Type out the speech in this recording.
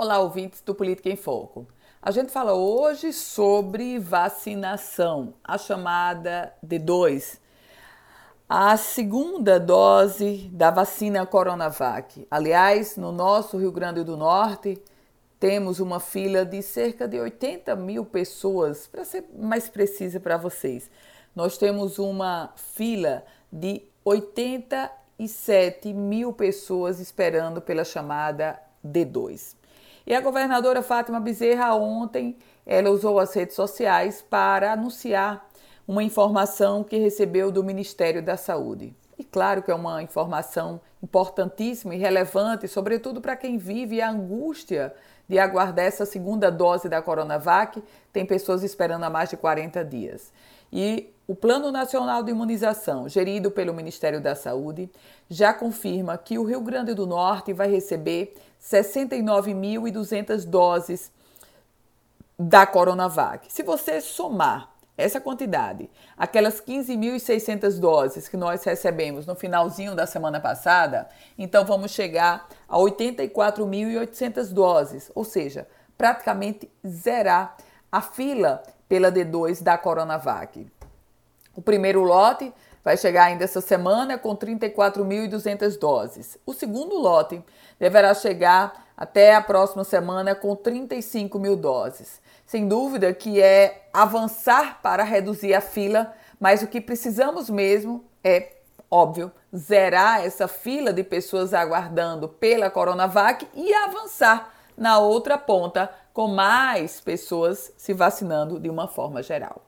Olá, ouvintes do Política em Foco. A gente fala hoje sobre vacinação, a chamada D2, a segunda dose da vacina Coronavac. Aliás, no nosso Rio Grande do Norte, temos uma fila de cerca de 80 mil pessoas, para ser mais precisa para vocês. Nós temos uma fila de 87 mil pessoas esperando pela chamada D2. E a governadora Fátima Bezerra ontem, ela usou as redes sociais para anunciar uma informação que recebeu do Ministério da Saúde. E claro que é uma informação importantíssima e relevante, sobretudo para quem vive a angústia de aguardar essa segunda dose da Coronavac. Tem pessoas esperando há mais de 40 dias. E o Plano Nacional de Imunização, gerido pelo Ministério da Saúde, já confirma que o Rio Grande do Norte vai receber 69.200 doses da Coronavac. Se você somar essa quantidade, aquelas 15.600 doses que nós recebemos no finalzinho da semana passada, então vamos chegar a 84.800 doses, ou seja, praticamente zerar a fila pela D2 da Coronavac. O primeiro lote vai chegar ainda essa semana com 34.200 doses. O segundo lote deverá chegar até a próxima semana com 35 mil doses. Sem dúvida que é avançar para reduzir a fila, mas o que precisamos mesmo é, óbvio, zerar essa fila de pessoas aguardando pela Coronavac e avançar na outra ponta com mais pessoas se vacinando de uma forma geral.